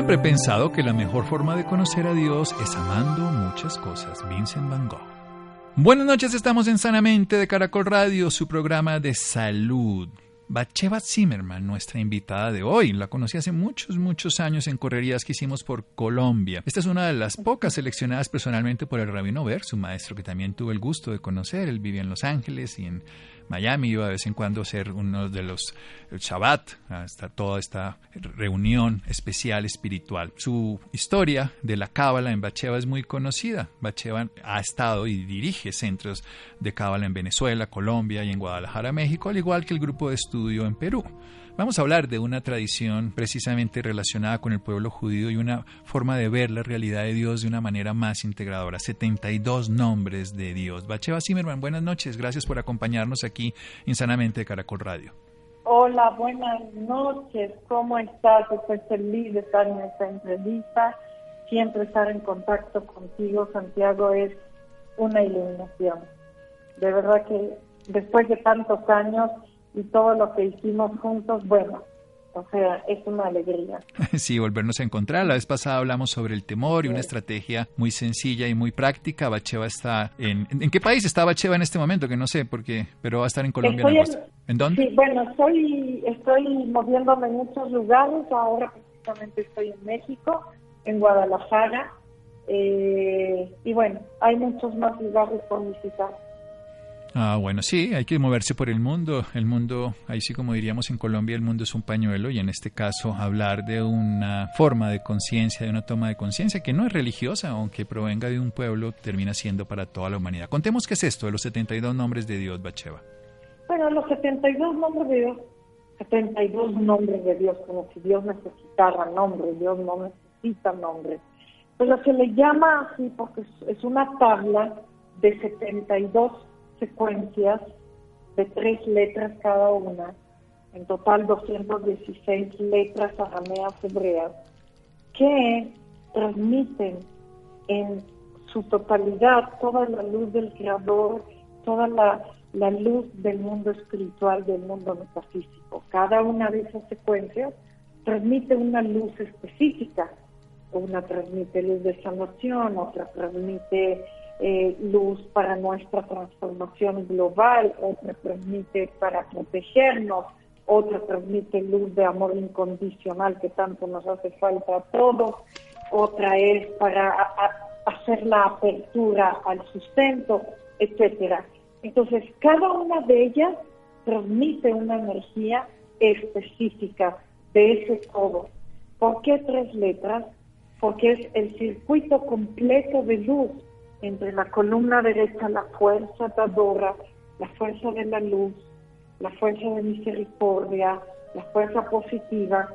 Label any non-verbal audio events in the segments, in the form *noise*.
Siempre he pensado que la mejor forma de conocer a Dios es amando muchas cosas. Vincent Van Gogh. Buenas noches, estamos en Sanamente de Caracol Radio, su programa de salud. Bacheva Zimmerman, nuestra invitada de hoy, la conocí hace muchos, muchos años en correrías que hicimos por Colombia. Esta es una de las pocas seleccionadas personalmente por el rabino Ver, su maestro que también tuve el gusto de conocer. Él vivía en Los Ángeles y en Miami, iba de vez en cuando a ser uno de los el Shabbat, hasta toda esta reunión especial espiritual. Su historia de la Cábala en Bacheva es muy conocida. Bacheva ha estado y dirige centros de Cábala en Venezuela, Colombia y en Guadalajara, México, al igual que el grupo de estudio en Perú. Vamos a hablar de una tradición precisamente relacionada con el pueblo judío y una forma de ver la realidad de Dios de una manera más integradora. 72 nombres de Dios. Bacheva Zimmerman, buenas noches. Gracias por acompañarnos aquí en Sanamente de Caracol Radio. Hola, buenas noches. ¿Cómo estás? Estoy feliz de estar en esta entrevista. Siempre estar en contacto contigo, Santiago, es una iluminación. De verdad que después de tantos años y todo lo que hicimos juntos, bueno, o sea, es una alegría. *laughs* Sí, volvernos a encontrar. La vez pasada hablamos sobre el temor y una estrategia muy sencilla y muy práctica. Bacheva está en... ¿En qué país está Bacheva en este momento? Que no sé, porque pero va a estar en Colombia. Estoy en, en, dónde? Sí, bueno, estoy, estoy moviéndome en muchos lugares. Ahora precisamente estoy en México, en Guadalajara. Eh, y bueno, hay muchos más lugares por visitar. Ah, bueno, sí, hay que moverse por el mundo. El mundo, ahí sí como diríamos en Colombia, el mundo es un pañuelo y en este caso hablar de una forma de conciencia, de una toma de conciencia que no es religiosa, aunque provenga de un pueblo, termina siendo para toda la humanidad. Contemos qué es esto de los 72 nombres de Dios, Bacheva. Bueno, los 72 nombres de Dios, 72 nombres de Dios, como si Dios necesitara nombres, Dios no necesita nombres. Pero se le llama así porque es una tabla de 72 secuencias de tres letras cada una, en total 216 letras arameas hebreas, que transmiten en su totalidad toda la luz del Creador, toda la, la luz del mundo espiritual, del mundo metafísico. Cada una de esas secuencias transmite una luz específica. Una transmite luz de sanación, otra transmite eh, luz para nuestra transformación global, otra transmite para protegernos, otra transmite luz de amor incondicional que tanto nos hace falta a todos, otra es para hacer la apertura al sustento, etcétera. Entonces, cada una de ellas transmite una energía específica de ese todo. ¿Por qué tres letras? Porque es el circuito completo de luz entre la columna derecha la fuerza dadora, la fuerza de la luz, la fuerza de misericordia, la fuerza positiva,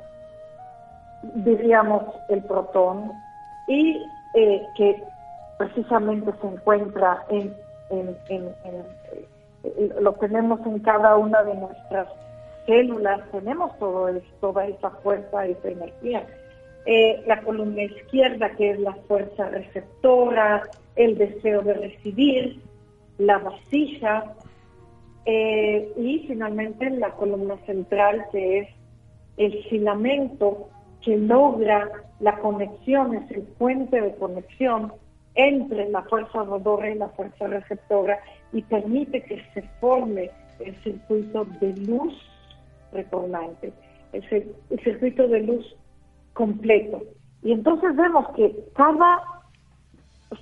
diríamos el protón, y eh, que precisamente se encuentra en, en, eh, lo tenemos en cada una de nuestras células, tenemos todo toda esa fuerza, esa energía. Eh, la columna izquierda, que es la fuerza receptora, el deseo de recibir, la vasija, eh, y finalmente la columna central, que es el filamento que logra la conexión, es el puente de conexión entre la fuerza rodora y la fuerza receptora y permite que se forme el circuito de luz retornante, el, el circuito de luz completo. Y entonces vemos que cada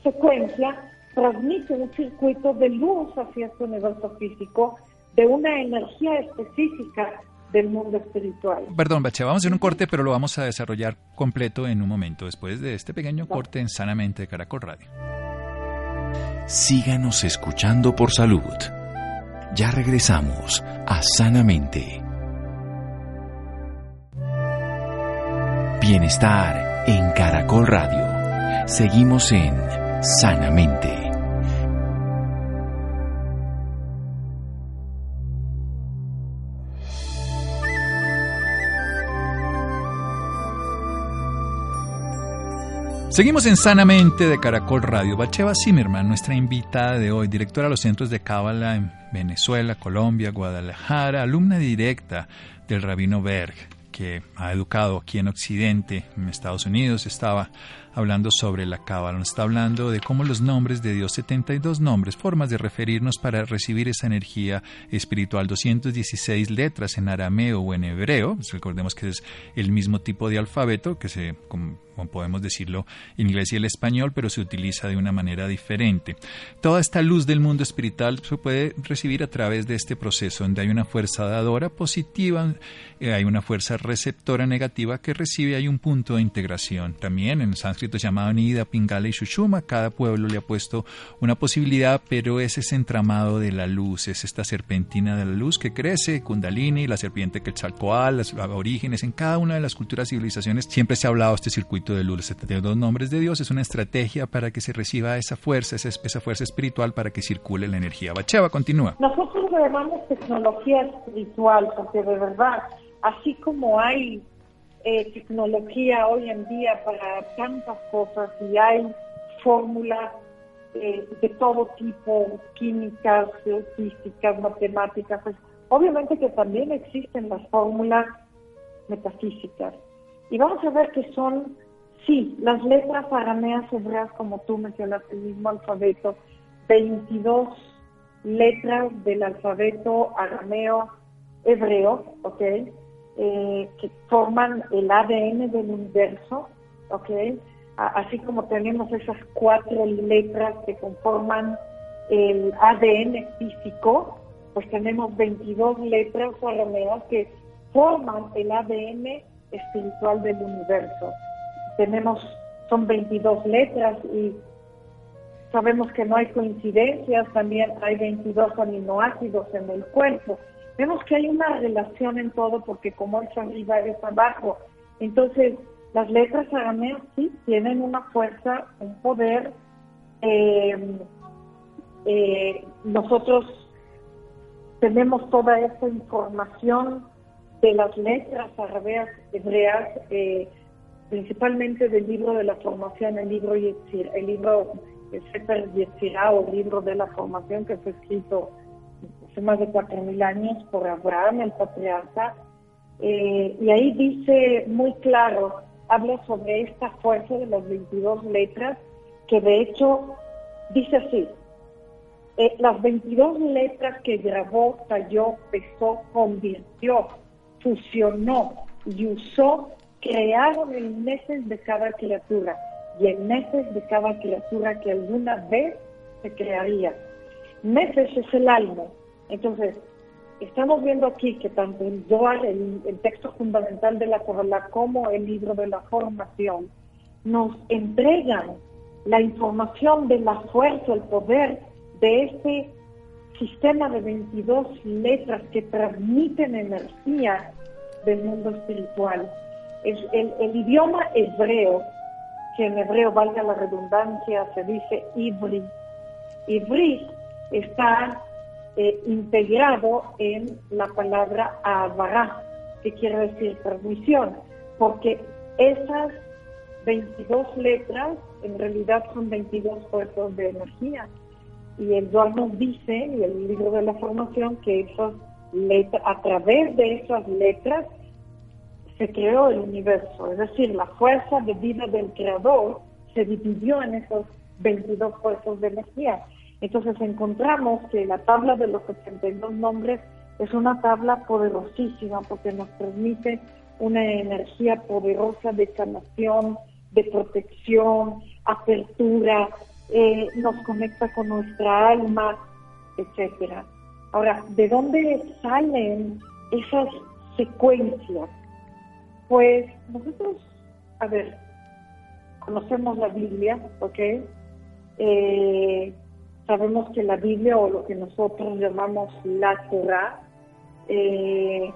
secuencia transmite un circuito de luz hacia este universo físico de una energía específica del mundo espiritual. Perdón, Bache, vamos a hacer un corte, pero lo vamos a desarrollar completo en un momento, después de este pequeño corte en Sanamente de Caracol Radio. Síganos escuchando por salud. Ya regresamos a Sanamente. Bienestar en Caracol Radio. Seguimos en Sanamente. Seguimos en Sanamente de Caracol Radio. Bacheva Zimmerman, nuestra invitada de hoy, directora de los centros de Cábala en Venezuela, Colombia, Guadalajara, alumna directa del Rabino Berg, que ha educado aquí en Occidente, en Estados Unidos, estaba hablando sobre la cábala, nos está hablando de cómo los nombres de Dios, 72 nombres, formas de referirnos para recibir esa energía espiritual, 216 letras en arameo o en hebreo, pues recordemos que es el mismo tipo de alfabeto que se como podemos decirlo inglés y el español, pero se utiliza de una manera diferente. Toda esta luz del mundo espiritual se puede recibir a través de este proceso, donde hay una fuerza dadora positiva, eh, hay una fuerza receptora negativa que recibe, hay un punto de integración. También en el sánscrito llamado Nida, Pingala y Shushuma, cada pueblo le ha puesto una posibilidad, pero es ese entramado de la luz, es esta serpentina de la luz que crece, Kundalini, la serpiente Quetzalcoatl, los orígenes, en cada una de las culturas civilizaciones siempre se ha hablado de este circuito de luz, 72 nombres de Dios, es una estrategia para que se reciba esa fuerza, esa, esa fuerza espiritual para que circule la energía. Bacheva, continúa. Nosotros llamamos tecnología espiritual, porque de verdad, así como hay eh, tecnología hoy en día para tantas cosas y hay fórmulas eh, de todo tipo, químicas, físicas, matemáticas, pues, obviamente que también existen las fórmulas metafísicas. Y vamos a ver que son Sí, las letras arameas hebreas, como tú mencionas, el mismo alfabeto, 22 letras del alfabeto arameo hebreo, ¿ok? Eh, que forman el ADN del universo, ¿ok? Así como tenemos esas cuatro letras que conforman el ADN físico, pues tenemos 22 letras arameas que forman el ADN espiritual del universo tenemos, son 22 letras y sabemos que no hay coincidencias, también hay 22 aminoácidos en el cuerpo. Vemos que hay una relación en todo porque como es arriba es abajo. Entonces, las letras arameas sí tienen una fuerza, un poder. Eh, eh, nosotros tenemos toda esta información de las letras arameas hebreas eh, principalmente del libro de la formación, el libro el libro Sefer Yetzirah o el libro de la formación que fue escrito hace más de cuatro mil años por Abraham, el patriarca, eh, y ahí dice muy claro, habla sobre esta fuerza de las 22 letras, que de hecho dice así, eh, las 22 letras que grabó, talló, pesó, convirtió, fusionó y usó crearon el meses de cada criatura y el meses de cada criatura que alguna vez se crearía. Meses es el alma. Entonces, estamos viendo aquí que tanto el Zohar, el, texto fundamental de la Kabbalah, como el libro de la formación, nos entregan la información de la fuerza, el poder de este sistema de 22 letras que transmiten energía del mundo espiritual el, idioma hebreo, que en hebreo valga la redundancia, se dice ibri. Ibri está eh, integrado en la palabra avará, que quiere decir transmisión, porque esas 22 letras en realidad son 22 puertos de energía. Y el Dual nos dice, y el libro de la formación, que esas letras, a través de esas letras se creó el universo. Es decir, la fuerza de vida del creador se dividió en esos 22 puertos de energía. Entonces encontramos que la tabla de los 72 nombres es una tabla poderosísima porque nos transmite una energía poderosa de sanación, de protección, apertura, eh, nos conecta con nuestra alma, etcétera. Ahora, ¿de dónde salen esas secuencias? Pues nosotros, a ver, conocemos la Biblia, ¿ok? Eh, sabemos que la Biblia o lo que nosotros llamamos la Torah eh,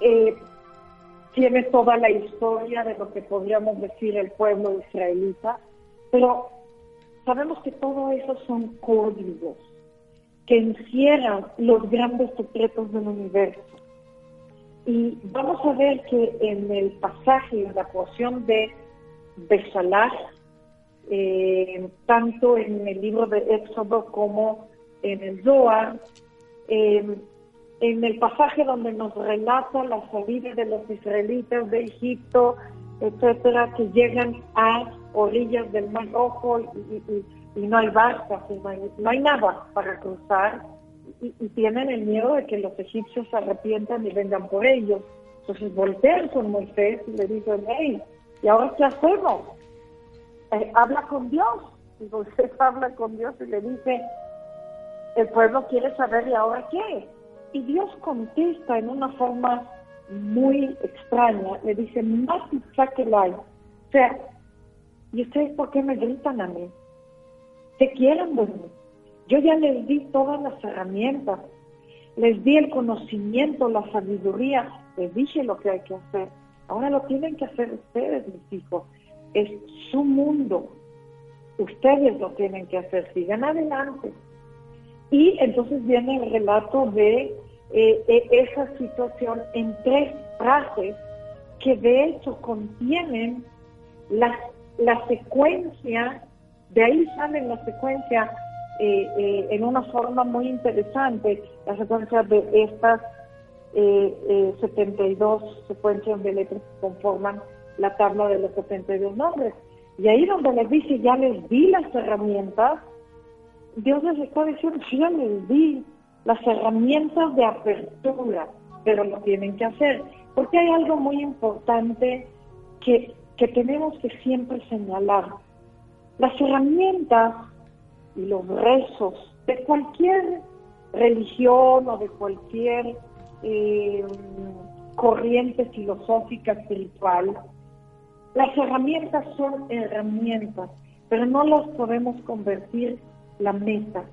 eh, tiene toda la historia de lo que podríamos decir el pueblo israelita, pero sabemos que todo eso son códigos que encierran los grandes secretos del universo. Y vamos a ver que en el pasaje, en la porción de Besalar, eh, tanto en el libro de Éxodo como en el Zohar, eh, en el pasaje donde nos relata la salida de los israelitas de Egipto, etcétera, que llegan a orillas del Mar Rojo y, no hay barcas, no hay, no hay nada para cruzar y, tienen el miedo de que los egipcios se arrepientan y vengan por ellos. Entonces voltean con Moisés y le dicen, hey, ¿y ahora qué hacemos? Eh, habla con Dios. Y Moisés *laughs* habla con Dios y le dice, el pueblo quiere saber, ¿y ahora qué? Y Dios contesta en una forma muy extraña. Le dice, hay. O sea, ¿y ustedes por qué me gritan a mí? ¿Qué quieren de? Yo ya les di todas las herramientas. Les di el conocimiento, la sabiduría. Les dije lo que hay que hacer. Ahora lo tienen que hacer ustedes, mis hijos. Es su mundo. Ustedes lo tienen que hacer. Sigan adelante. Y entonces viene el relato de eh, eh, esa situación en tres frases que de hecho contienen la, la secuencia, de ahí sale la secuencia eh, en una forma muy interesante, la secuencia de estas 72 secuencias de letras que conforman la tabla de los 72 nombres. Y ahí donde les dice, ya les di las herramientas, Dios les está diciendo, ya les di las herramientas de apertura, pero lo tienen que hacer. Porque hay algo muy importante que, que tenemos que siempre señalar. Las herramientas y los rezos de cualquier religión o de cualquier eh, corriente filosófica espiritual, las herramientas son herramientas, pero no las podemos convertir la meta.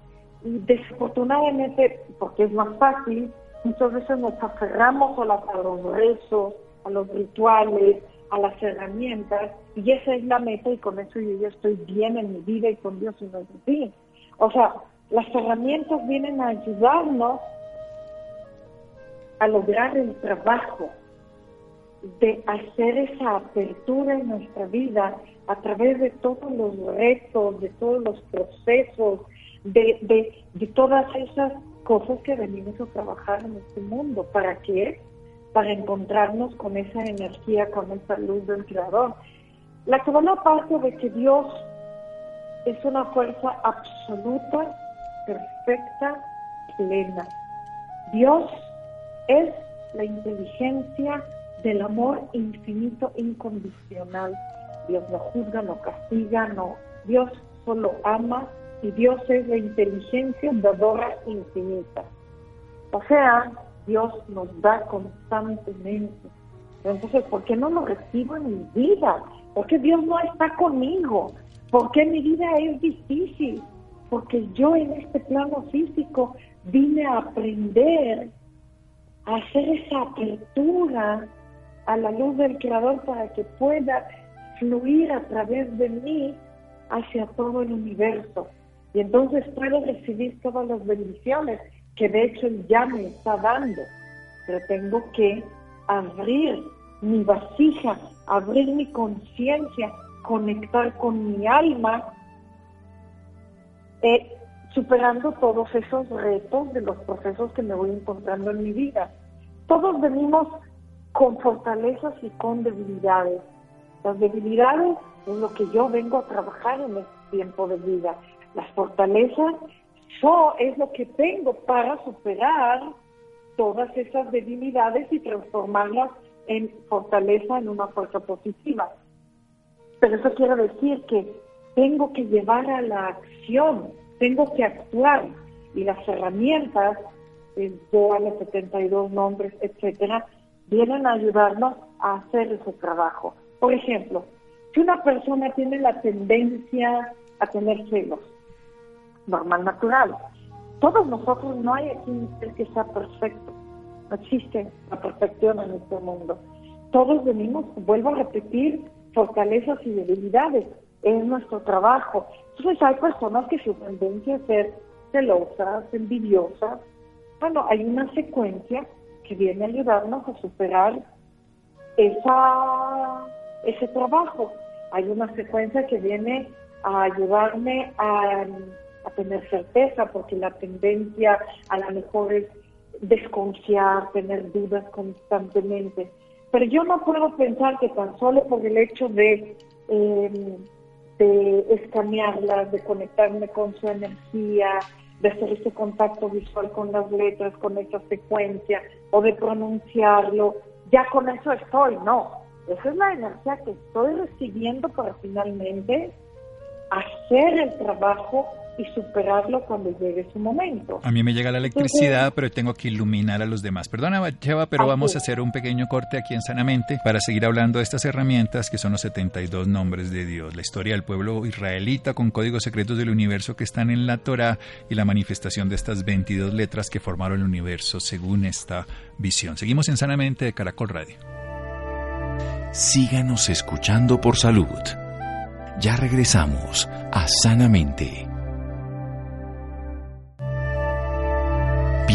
Y desafortunadamente, porque es más fácil, muchas veces nos aferramos a, los rezos, a los rituales, a las herramientas, y esa es la meta, y con eso yo estoy bien en mi vida y con Dios y no es así. O sea, las herramientas vienen a ayudarnos a lograr el trabajo de hacer esa apertura en nuestra vida a través de todos los retos, de todos los procesos, de, de, todas esas cosas que venimos a trabajar en este mundo. ¿Para qué? Para encontrarnos con esa energía, con esa luz del Creador. La segunda parte de que Dios es una fuerza absoluta, perfecta, plena. Dios es la inteligencia del amor infinito, incondicional. Dios no juzga, no castiga, no. Dios solo ama y Dios es la inteligencia dadora infinita. O sea, Dios nos da constantemente. Entonces, ¿por qué no lo recibo en mi vida? ¿Por qué Dios no está conmigo? ¿Por qué mi vida es difícil? Porque yo en este plano físico vine a aprender a hacer esa apertura a la luz del Creador para que pueda fluir a través de mí hacia todo el universo. Y entonces puedo recibir todas las bendiciones que de hecho ya me está dando. Pero tengo que abrir mi vasija, abrir mi conciencia, conectar con mi alma, eh, superando todos esos retos de los procesos que me voy encontrando en mi vida. Todos venimos con fortalezas y con debilidades. Las debilidades es lo que yo vengo a trabajar en este tiempo de vida. Las fortalezas yo es lo que tengo para superar todas esas debilidades y transformarlas en fortaleza, en una fuerza positiva. Pero eso quiere decir que tengo que llevar a la acción, tengo que actuar y las herramientas, el los 72 nombres, etcétera, vienen a ayudarnos a hacer ese trabajo. Por ejemplo, si una persona tiene la tendencia a tener celos, normal, natural, todos nosotros no hay aquí que sea perfecto, no existe la perfección en este mundo. Todos venimos, vuelvo a repetir, fortalezas y debilidades. Es nuestro trabajo. Entonces hay personas que su tendencia es ser celosas, envidiosas. Bueno, hay una secuencia que viene a ayudarnos a superar esa, ese trabajo. Hay una secuencia que viene a ayudarme a, tener certeza, porque la tendencia a lo mejor es desconfiar, tener dudas constantemente. Pero yo no puedo pensar que tan solo por el hecho de, eh, de escanearlas, de conectarme con su energía, de hacer ese contacto visual con las letras, con esa secuencia, o de pronunciarlo, ya con eso estoy, no. Esa es la energía que estoy recibiendo para finalmente hacer el trabajo y superarlo cuando llegue su momento. A mí me llega la electricidad, pero tengo que iluminar a los demás. Perdona, Cheva, pero vamos a hacer un pequeño corte aquí en Sanamente para seguir hablando de estas herramientas que son los 72 nombres de Dios, la historia del pueblo israelita con códigos secretos del universo que están en la Torah y la manifestación de estas 22 letras que formaron el universo según esta visión. Seguimos en Sanamente de Caracol Radio. Síganos escuchando por salud. Ya regresamos a Sanamente.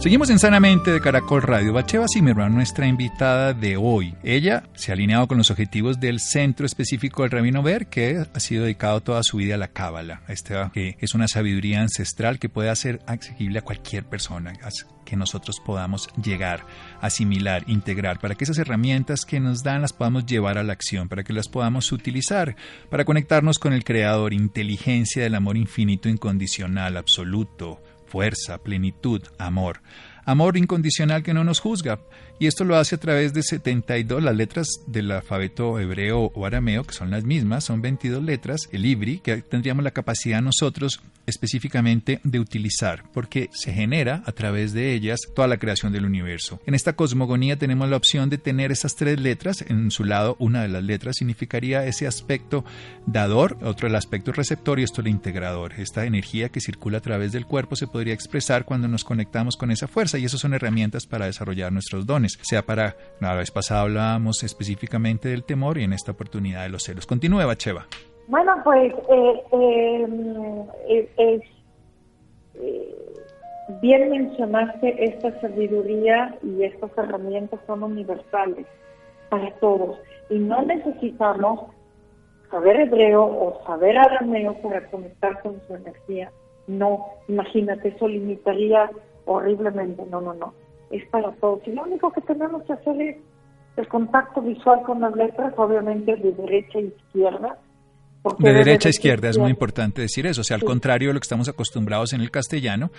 Seguimos en Sanamente de Caracol Radio. Bacheva Zimmerman, nuestra invitada de hoy. Ella se ha alineado con los objetivos del Centro Específico del Rabino Ver, que ha sido dedicado toda su vida a la Cábala. Esta que es una sabiduría ancestral que puede hacer accesible a cualquier persona, que nosotros podamos llegar, asimilar, integrar, para que esas herramientas que nos dan las podamos llevar a la acción, para que las podamos utilizar, para conectarnos con el Creador, inteligencia del amor infinito, incondicional, absoluto fuerza, plenitud, amor. Amor incondicional que no nos juzga. Y esto lo hace a través de 72, las letras del alfabeto hebreo o arameo, que son las mismas, son 22 letras, el ibri, que tendríamos la capacidad nosotros específicamente de utilizar, porque se genera a través de ellas toda la creación del universo. En esta cosmogonía tenemos la opción de tener esas tres letras, en su lado una de las letras significaría ese aspecto dador, otro el aspecto receptor y esto el integrador. Esta energía que circula a través del cuerpo se podría expresar cuando nos conectamos con esa fuerza y esas son herramientas para desarrollar nuestros dones, sea para, la vez pasada hablábamos específicamente del temor y en esta oportunidad de los celos. Continúe, Bacheva. Bueno, pues eh, em, eh, bien mencionaste esta sabiduría y estas herramientas son universales para todos y no necesitamos saber hebreo o saber arameo para conectar con su energía. No, imagínate, eso limitaría horriblemente. No, no, no. Es para todos. Y lo único que tenemos que hacer es el contacto visual con las letras, obviamente de derecha a izquierda, de derecha a izquierda es muy importante decir eso. O sea, al contrario de lo que estamos acostumbrados en el castellano,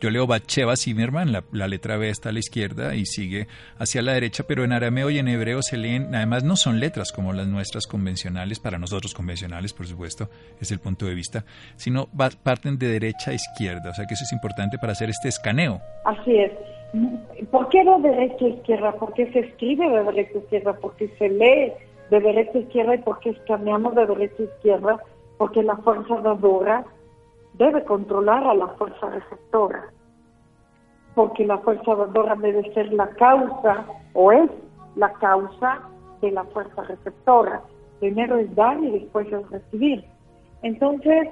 yo leo Bacheva Zimmerman, la, la, letra B está a la izquierda y sigue hacia la derecha, pero en arameo y en hebreo se leen, además no son letras como las nuestras convencionales, para nosotros convencionales, por supuesto, es el punto de vista, sino parten de derecha a izquierda. O sea que eso es importante para hacer este escaneo. Así es. ¿Por qué de derecha a izquierda? Porque se escribe de derecha a izquierda, porque se lee de derecha a izquierda y porque escaneamos de derecha a izquierda, porque la fuerza dadora debe controlar a la fuerza receptora, porque la fuerza dadora debe ser la causa o es la causa de la fuerza receptora. Primero es dar y después es recibir. Entonces,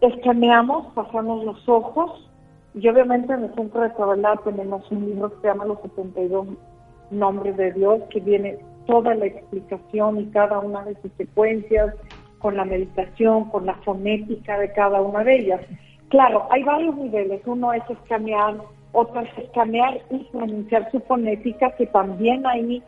escaneamos, pasamos los ojos y obviamente en el centro de Kabbalah tenemos un libro que se llama Los 72 Nombres de Dios, que viene toda la explicación y cada una de sus secuencias, con la meditación, con la fonética de cada una de ellas. Claro, hay varios niveles. Uno es escanear, otro es escanear y pronunciar su fonética, que también hay,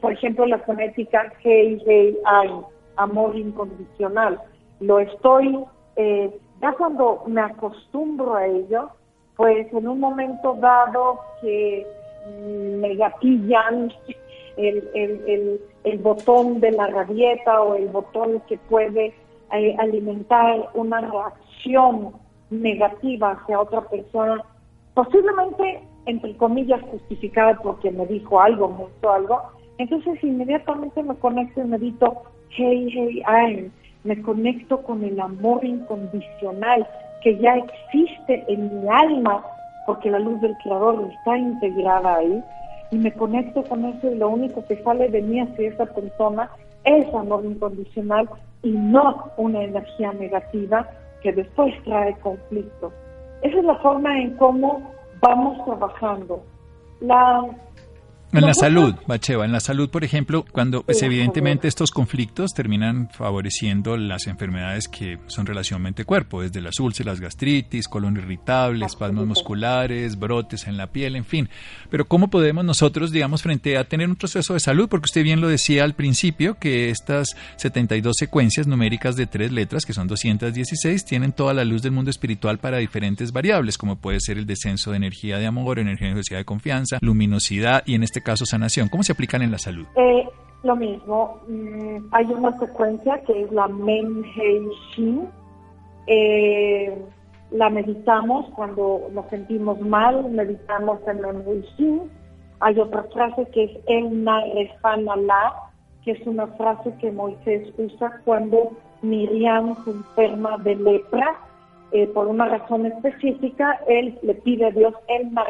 por ejemplo, la fonética Hey, Hey, Ay, amor incondicional. Lo estoy, eh, ya cuando me acostumbro a ello, pues en un momento dado que me gatillan el, el, el, botón de la rabieta o el botón que puede eh, alimentar una reacción negativa hacia otra persona, posiblemente, entre comillas, justificada porque me dijo algo, me hizo algo, entonces inmediatamente me conecto y medito, hey, hey, I'm, me conecto con el amor incondicional que ya existe en mi alma, porque la luz del Creador está integrada ahí, y me conecto con eso y lo único que sale de mí hacia esa persona es amor incondicional y no una energía negativa que después trae conflicto. Esa es la forma en cómo vamos trabajando. La en la salud, Bacheva, en la salud, por ejemplo, cuando pues, evidentemente estos conflictos terminan favoreciendo las enfermedades que son relación mente-cuerpo, desde las úlceras, gastritis, colon irritable, espasmos musculares, brotes en la piel, en fin. Pero ¿cómo podemos nosotros, digamos, frente a tener un proceso de salud? Porque usted bien lo decía al principio, que estas 72 secuencias numéricas de tres letras, que son 216, tienen toda la luz del mundo espiritual para diferentes variables, como puede ser el descenso de energía de amor, energía de confianza, luminosidad y en este caso sanación? ¿Cómo se aplican en la salud? Eh, lo mismo, mm, hay una secuencia que es la Men Hei Shin. Eh, la meditamos cuando nos sentimos mal, meditamos en Men Hei Shin. Hay otra frase que es El Na La, que es una frase que Moisés usa cuando Miriam se enferma de lepra. Eh, por una razón específica, él le pide a Dios El Na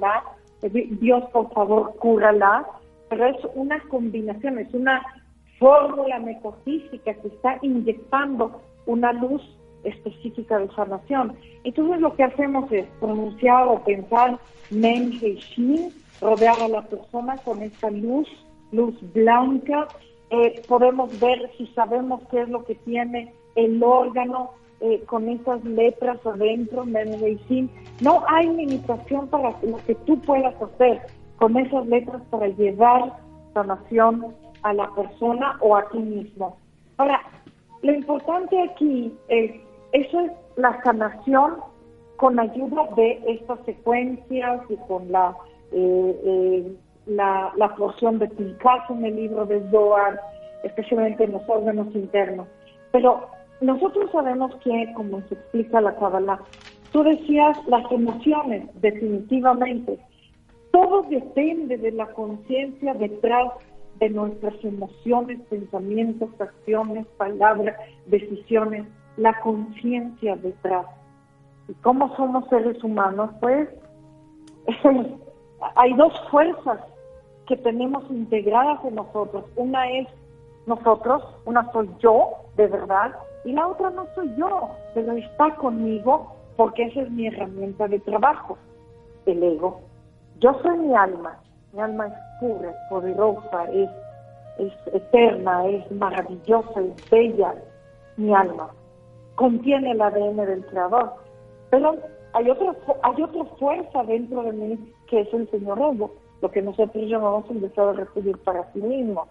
La Dios por favor cúrala, pero es una combinación, es una fórmula metafísica que está inyectando una luz específica de sanación. Entonces lo que hacemos es pronunciar o pensar Men Shin, rodear a la persona con esta luz, luz blanca. Eh, podemos ver si sabemos qué es lo que tiene el órgano, eh, con esas letras adentro, medicina. No hay limitación para lo que tú puedas hacer con esas letras para llevar sanación a la persona o a ti mismo. Ahora, lo importante aquí es, eso es la sanación con ayuda de estas secuencias y con la, eh, eh, la, la porción de caso en el libro de Zohar, especialmente en los órganos internos. Pero nosotros sabemos que, como se explica la Kabbalah, tú decías las emociones, definitivamente. Todo depende de la conciencia detrás de nuestras emociones, pensamientos, acciones, palabras, decisiones, la conciencia detrás. ¿Y cómo somos seres humanos? Pues *laughs* hay dos fuerzas que tenemos integradas en nosotros. Una es nosotros, una soy yo, de verdad, y la otra no soy yo, pero está conmigo porque esa es mi herramienta de trabajo, el ego. Yo soy mi alma, mi alma es pura, es poderosa, es, eterna, es maravillosa, es bella, mi alma. Contiene el ADN del creador. Pero hay otra, hay otra fuerza dentro de mí que es el señor ego, lo que nosotros llamamos el deseo de recibir para sí mismo.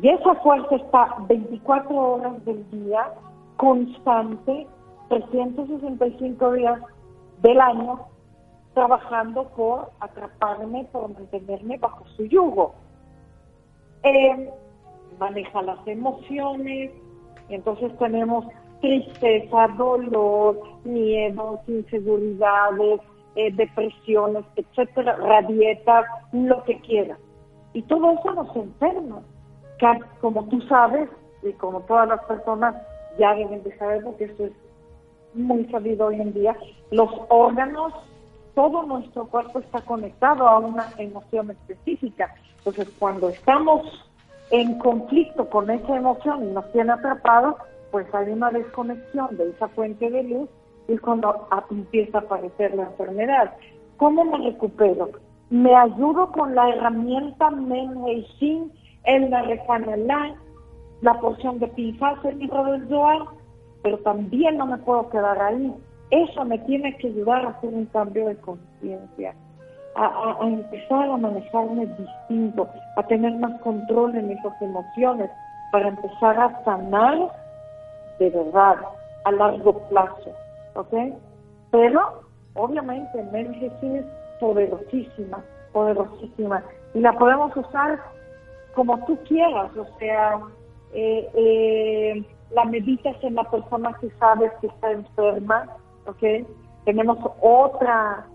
Y esa fuerza está 24 horas del día, constante, 365 días del año, trabajando por atraparme, por mantenerme bajo su yugo. Eh, maneja las emociones, y entonces tenemos tristeza, dolor, miedos, inseguridades, eh, depresiones, etcétera, rabietas, lo que quiera. Y todo eso nos enferma como tú sabes, y como todas las personas ya deben de saber porque esto es muy sabido hoy en día, los órganos, todo nuestro cuerpo está conectado a una emoción específica. Entonces, cuando estamos en conflicto con esa emoción y nos tiene atrapados, pues hay una desconexión de esa fuente de luz y es cuando empieza a aparecer la enfermedad. ¿Cómo me recupero? Me ayudo con la herramienta Menheishin, el Narefanalá, la porción de Pinfas, el libro del Zohar, pero también no me puedo quedar ahí. Eso me tiene que ayudar a hacer un cambio de conciencia, a, empezar a manejarme distinto, a tener más control en esas emociones, para empezar a sanar de verdad, a largo plazo, ¿ok? Pero, obviamente, Jesús es poderosísima, poderosísima, y la podemos usar como tú quieras, o sea, eh, eh, la meditas en la persona que sabes que está enferma, ¿ok? Tenemos otra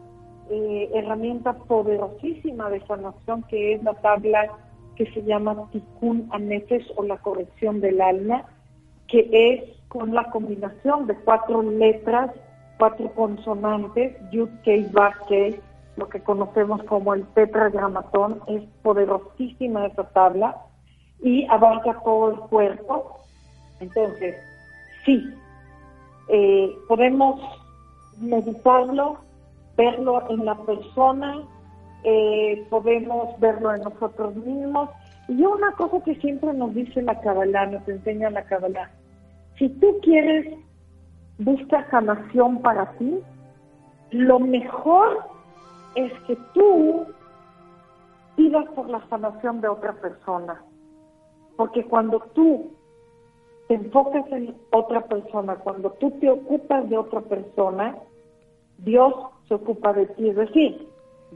eh, herramienta poderosísima de sanación que es la tabla que se llama Tikkun Anefesh o la corrección del alma, que es con la combinación de cuatro letras, cuatro consonantes, Yud, Kei, Vav, Kei, lo que conocemos como el tetragramatón, es poderosísima esa tabla y abarca todo el cuerpo. Entonces, sí, eh, podemos meditarlo, verlo en la persona, eh, podemos verlo en nosotros mismos. Y una cosa que siempre nos dice la Kabbalah, nos enseña la Kabbalah, si tú quieres, buscar sanación para ti, lo mejor es que tú pidas por la sanación de otra persona. Porque cuando tú te enfocas en otra persona, cuando tú te ocupas de otra persona, Dios se ocupa de ti. Es decir,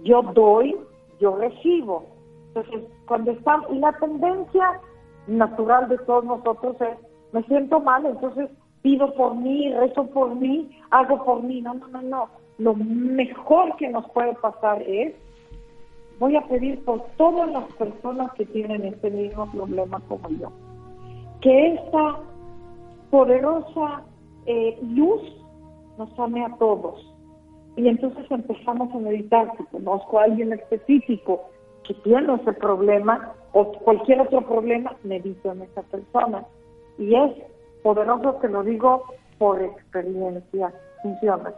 yo doy, yo recibo. Entonces, cuando está, y la tendencia natural de todos nosotros es, me siento mal, entonces pido por mí, rezo por mí, hago por mí. No, no, no, no. Lo mejor que nos puede pasar es voy a pedir por todas las personas que tienen este mismo problema como yo. Que esta poderosa eh, luz nos ame a todos. Y entonces empezamos a meditar, si conozco a alguien específico que tiene ese problema o cualquier otro problema, medito en esa persona. Y es poderoso que lo digo por experiencia. Funciona,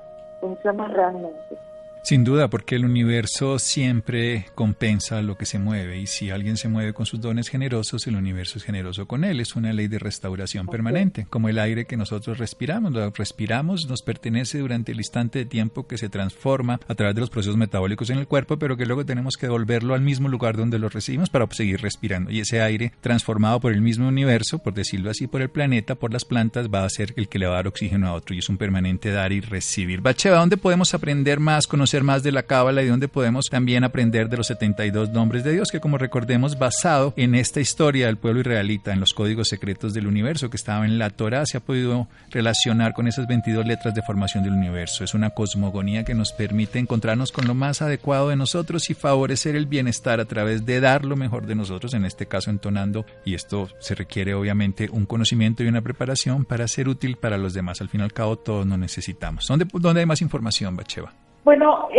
funciona realmente. Sin duda, porque el universo siempre compensa lo que se mueve y si alguien se mueve con sus dones generosos, el universo es generoso con él. Es una ley de restauración permanente, como el aire que nosotros respiramos. Lo respiramos nos pertenece durante el instante de tiempo que se transforma a través de los procesos metabólicos en el cuerpo, pero que luego tenemos que devolverlo al mismo lugar donde lo recibimos para seguir respirando. Y ese aire transformado por el mismo universo, por decirlo así, por el planeta, por las plantas, va a ser el que le va a dar oxígeno a otro y es un permanente dar y recibir. Bacheva, ¿dónde podemos aprender más, conocer más de la Cábala y donde podemos también aprender de los 72 nombres de Dios, que como recordemos, basado en esta historia del pueblo israelita, en los códigos secretos del universo que estaba en la Torah, se ha podido relacionar con esas 22 letras de formación del universo. Es una cosmogonía que nos permite encontrarnos con lo más adecuado de nosotros y favorecer el bienestar a través de dar lo mejor de nosotros, en este caso entonando, y esto se requiere obviamente un conocimiento y una preparación para ser útil para los demás. Al fin y al cabo, todos nos necesitamos. ¿Dónde, dónde hay más información, Bacheva? Bueno,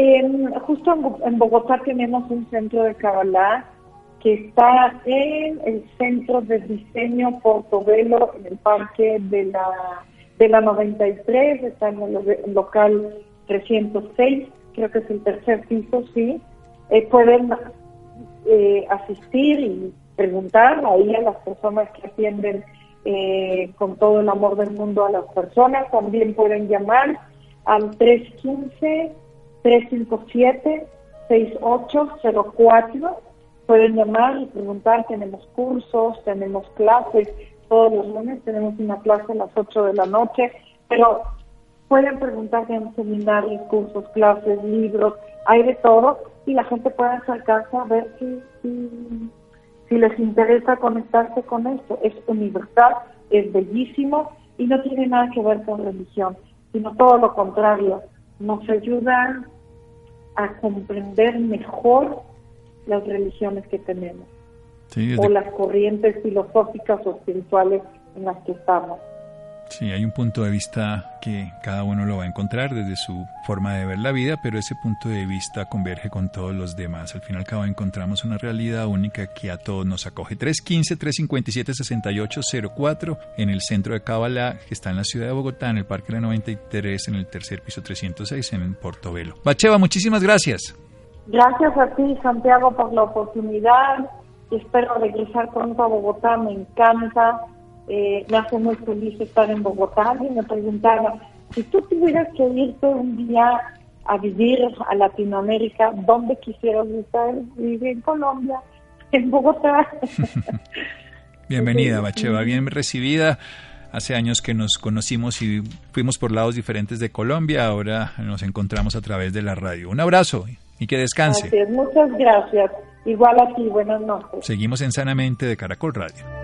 justo en, Bogotá tenemos un centro de Kabbalah que está en el centro de diseño Portobelo, en el parque de la, de la 93, está en el local 306, creo que es el tercer piso, sí. Eh, pueden eh, asistir y preguntar ahí a las personas que atienden eh, con todo el amor del mundo a las personas. También pueden llamar al 315 357-6804. Pueden llamar y preguntar, tenemos cursos, tenemos clases, todos los lunes tenemos una clase a las 8 de la noche, pero pueden preguntar en seminarios, cursos, clases, libros, hay de todo y la gente puede acercarse a ver si, si, les interesa conectarse con esto. Es universal, es bellísimo y no tiene nada que ver con religión, sino todo lo contrario. Nos ayudan a comprender mejor las religiones que tenemos o las corrientes filosóficas o espirituales en las que estamos. Sí, hay un punto de vista que cada uno lo va a encontrar desde su forma de ver la vida, pero ese punto de vista converge con todos los demás. Al final y al cabo encontramos una realidad única que a todos nos acoge. 315-357-6804 en el centro de Cábala, que está en la ciudad de Bogotá, en el Parque de la 93, en el tercer piso 306, en Portobelo. Bacheva, muchísimas gracias. Gracias a ti, Santiago, por la oportunidad. Espero regresar pronto a Bogotá, me encanta. Eh, me hace muy feliz estar en Bogotá. Y me preguntaba, si tú tuvieras que irte un día a vivir a Latinoamérica, ¿dónde quisieras estar? Vivir en Colombia, en Bogotá. *laughs* Bienvenida, Bacheva, bien recibida. Hace años que nos conocimos y fuimos por lados diferentes de Colombia, ahora nos encontramos a través de la radio. Un abrazo y que descanse. Muchas gracias. Igual a ti, buenas noches. Seguimos en Sanamente de Caracol Radio.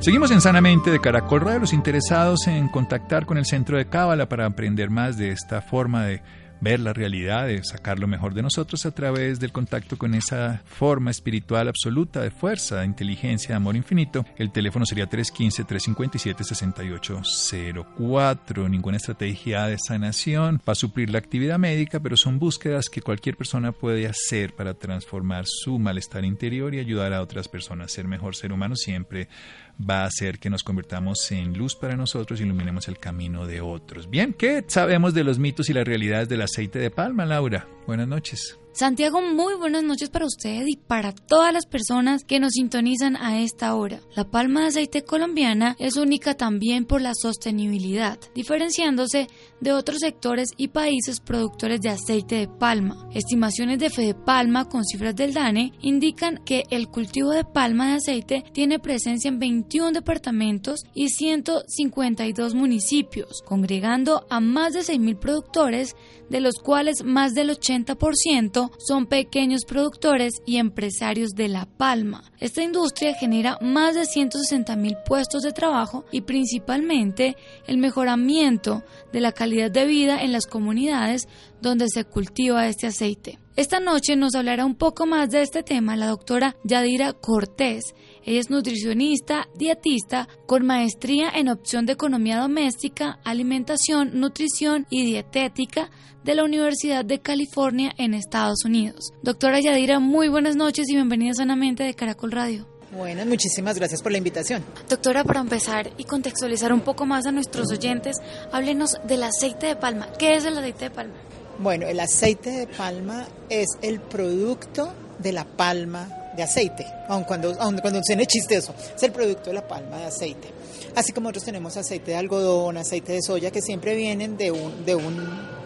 Seguimos en Sanamente de Caracol Radio, los interesados en contactar con el Centro de Cábala para aprender más de esta forma de ver la realidad, de sacar lo mejor de nosotros a través del contacto con esa forma espiritual absoluta de fuerza, de inteligencia, de amor infinito. El teléfono sería 315-357-6804. Ninguna estrategia de sanación para suplir la actividad médica, pero son búsquedas que cualquier persona puede hacer para transformar su malestar interior y ayudar a otras personas a ser mejor ser humano siempre va a hacer que nos convirtamos en luz para nosotros y iluminemos el camino de otros. Bien, ¿qué sabemos de los mitos y las realidades del aceite de palma, Laura? Buenas noches. Santiago, muy buenas noches para usted y para todas las personas que nos sintonizan a esta hora. La palma de aceite colombiana es única también por la sostenibilidad, diferenciándose de otros sectores y países productores de aceite de palma. Estimaciones de Fede Palma con cifras del DANE indican que el cultivo de palma de aceite tiene presencia en 21 departamentos y 152 municipios, congregando a más de 6.000 productores, de los cuales más del 80% son pequeños productores y empresarios de la palma. Esta industria genera más de 160 mil puestos de trabajo y principalmente el mejoramiento de la calidad de vida en las comunidades donde se cultiva este aceite. Esta noche nos hablará un poco más de este tema la doctora Yadira Cortés. Ella es nutricionista, dietista, con maestría en opción de economía doméstica, alimentación, nutrición y dietética de la Universidad de California en Estados Unidos. Doctora Yadira, muy buenas noches y bienvenida sanamente de Caracol Radio. Bueno, muchísimas gracias por la invitación. Doctora, para empezar y contextualizar un poco más a nuestros oyentes, háblenos del aceite de palma. ¿Qué es el aceite de palma? Bueno, el aceite de palma es el producto de la palma de aceite, aun cuando, aun cuando suene chistoso, es el producto de la palma de aceite. Así como nosotros tenemos aceite de algodón, aceite de soya, que siempre vienen de un, de un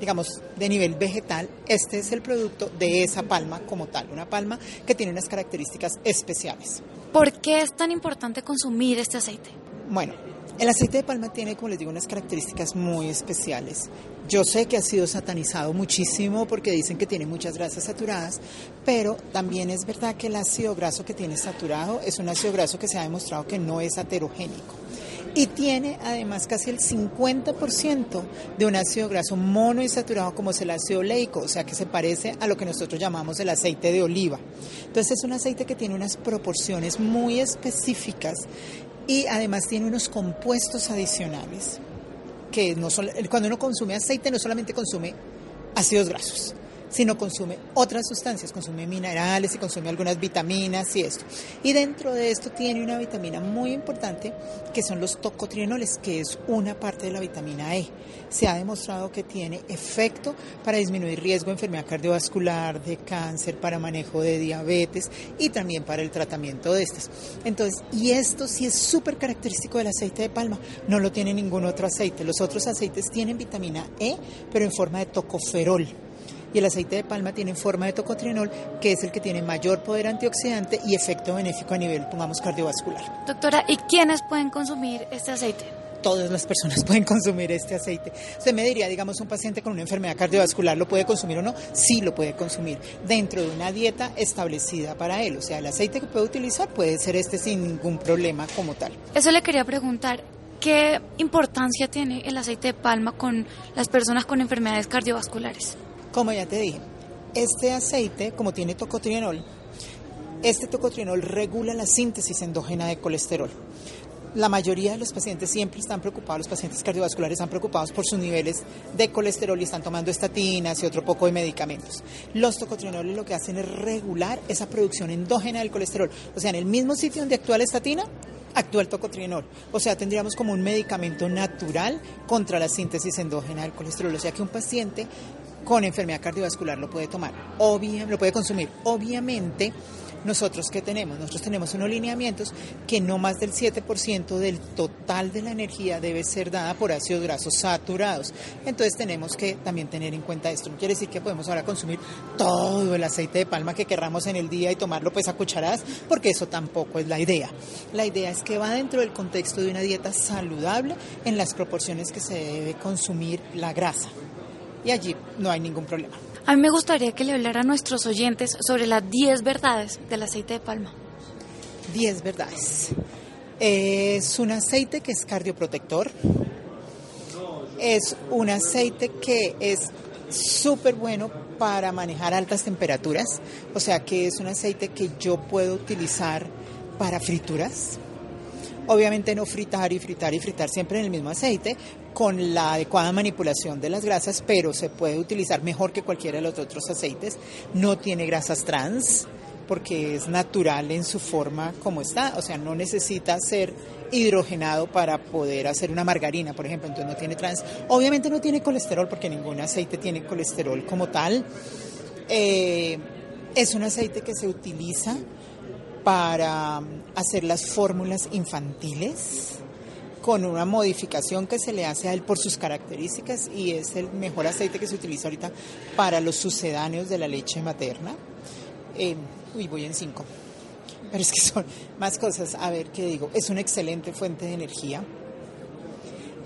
digamos, de nivel vegetal, este es el producto de esa palma como tal, una palma que tiene unas características especiales. ¿Por qué es tan importante consumir este aceite? Bueno, el aceite de palma tiene, como les digo, unas características muy especiales. Yo sé que ha sido satanizado muchísimo porque dicen que tiene muchas grasas saturadas, pero también es verdad que el ácido graso que tiene saturado es un ácido graso que se ha demostrado que no es aterogénico y tiene además casi el 50% de un ácido graso monoinsaturado como es el ácido oleico, o sea que se parece a lo que nosotros llamamos el aceite de oliva. Entonces es un aceite que tiene unas proporciones muy específicas y además tiene unos compuestos adicionales que no cuando uno consume aceite no solamente consume ácidos grasos, sino consume otras sustancias, consume minerales y consume algunas vitaminas y esto. Y dentro de esto tiene una vitamina muy importante que son los tocotrienoles, que es una parte de la vitamina E. Se ha demostrado que tiene efecto para disminuir riesgo de enfermedad cardiovascular, de cáncer, para manejo de diabetes y también para el tratamiento de estas. Entonces, y esto sí es súper característico del aceite de palma, no lo tiene ningún otro aceite. Los otros aceites tienen vitamina E, pero en forma de tocoferol y el aceite de palma tiene forma de tocotrienol, que es el que tiene mayor poder antioxidante y efecto benéfico a nivel, pongamos, cardiovascular. Doctora, ¿y quiénes pueden consumir este aceite? todas las personas *laughs* pueden consumir este aceite. Usted me diría, digamos, un paciente con una enfermedad cardiovascular, ¿lo puede consumir o no? Sí, lo puede consumir, dentro de una dieta establecida para él. O sea, el aceite que puede utilizar puede ser este sin ningún problema como tal. Eso le quería preguntar. ¿Qué importancia tiene el aceite de palma con las personas con enfermedades cardiovasculares? Como ya te dije, este aceite, como tiene tocotrienol, este tocotrienol regula la síntesis endógena de colesterol. La mayoría de los pacientes siempre están preocupados, los pacientes cardiovasculares están preocupados por sus niveles de colesterol y están tomando estatinas y otro poco de medicamentos. Los tocotrienoles lo que hacen es regular esa producción endógena del colesterol. O sea, en el mismo sitio donde actúa la estatina, actúa el tocotrienol. O sea, tendríamos como un medicamento natural contra la síntesis endógena del colesterol. O sea, que un paciente con enfermedad cardiovascular lo puede tomar, obviamente, lo puede consumir. Obviamente, nosotros que tenemos, nosotros tenemos unos lineamientos que no más del 7% del total de la energía debe ser dada por ácidos grasos saturados. Entonces tenemos que también tener en cuenta esto. No quiere decir que podemos ahora consumir todo el aceite de palma que querramos en el día y tomarlo pues a cucharadas, porque eso tampoco es la idea. La idea es que va dentro del contexto de una dieta saludable en las proporciones que se debe consumir la grasa. Y allí no hay ningún problema. A mí me gustaría que le hablara a nuestros oyentes sobre las 10 verdades del aceite de palma. 10 verdades. Es un aceite que es cardioprotector. Es un aceite que es súper bueno para manejar altas temperaturas. O sea que es un aceite que yo puedo utilizar para frituras. Obviamente no fritar y fritar y fritar siempre en el mismo aceite, con la adecuada manipulación de las grasas, pero se puede utilizar mejor que cualquiera de los otros aceites. No tiene grasas trans porque es natural en su forma como está, o sea, no necesita ser hidrogenado para poder hacer una margarina, por ejemplo, entonces no tiene trans. Obviamente no tiene colesterol porque ningún aceite tiene colesterol como tal. Eh, es un aceite que se utiliza para hacer las fórmulas infantiles con una modificación que se le hace a él por sus características y es el mejor aceite que se utiliza ahorita para los sucedáneos de la leche materna. Eh, uy, voy en cinco. Pero es que son más cosas. A ver, ¿qué digo? Es una excelente fuente de energía.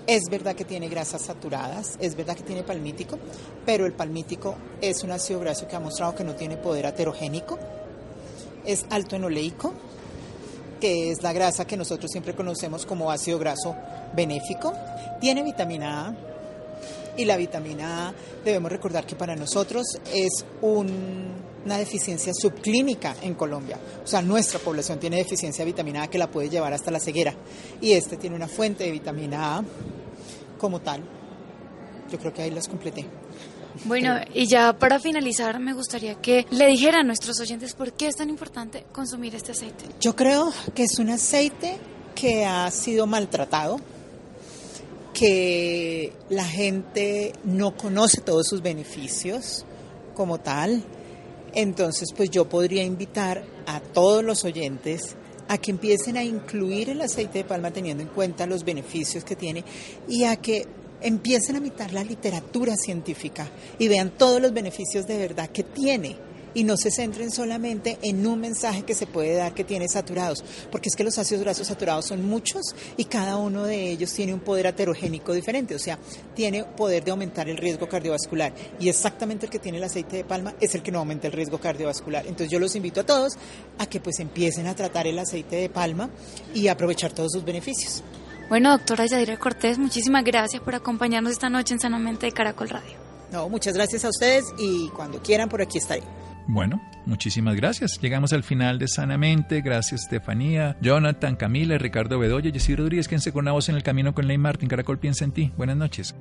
Es verdad que tiene grasas saturadas, es verdad que tiene palmítico, pero el palmítico es un ácido graso que ha mostrado que no tiene poder aterogénico es alto en oleico, que es la grasa que nosotros siempre conocemos como ácido graso benéfico. Tiene vitamina A y la vitamina A debemos recordar que para nosotros es una deficiencia subclínica en Colombia. O sea, nuestra población tiene deficiencia de vitamina A que la puede llevar hasta la ceguera. Y este tiene una fuente de vitamina A como tal. Yo creo que ahí las completé. Bueno, y ya para finalizar, me gustaría que le dijera a nuestros oyentes por qué es tan importante consumir este aceite. Yo creo que es un aceite que ha sido maltratado, que la gente no conoce todos sus beneficios como tal. Entonces, pues yo podría invitar a todos los oyentes a que empiecen a incluir el aceite de palma teniendo en cuenta los beneficios que tiene y a que empiecen a mirar la literatura científica y vean todos los beneficios de verdad que tiene y no se centren solamente en un mensaje que se puede dar que tiene saturados, porque es que los ácidos grasos saturados son muchos y cada uno de ellos tiene un poder aterogénico diferente, o sea, tiene poder de aumentar el riesgo cardiovascular y exactamente el que tiene el aceite de palma es el que no aumenta el riesgo cardiovascular. Entonces yo los invito a todos a que pues empiecen a tratar el aceite de palma y aprovechar todos sus beneficios. Bueno, doctora Yadira Cortés, muchísimas gracias por acompañarnos esta noche en Sanamente de Caracol Radio. No, muchas gracias a ustedes y cuando quieran por aquí estaré. Bueno, muchísimas gracias. Llegamos al final de Sanamente. Gracias, Estefanía, Jonathan, Camila, Ricardo Bedoya, Jessy Rodríguez, quien se con la voz en el camino con Ley Martin. Caracol piensa en ti. Buenas noches.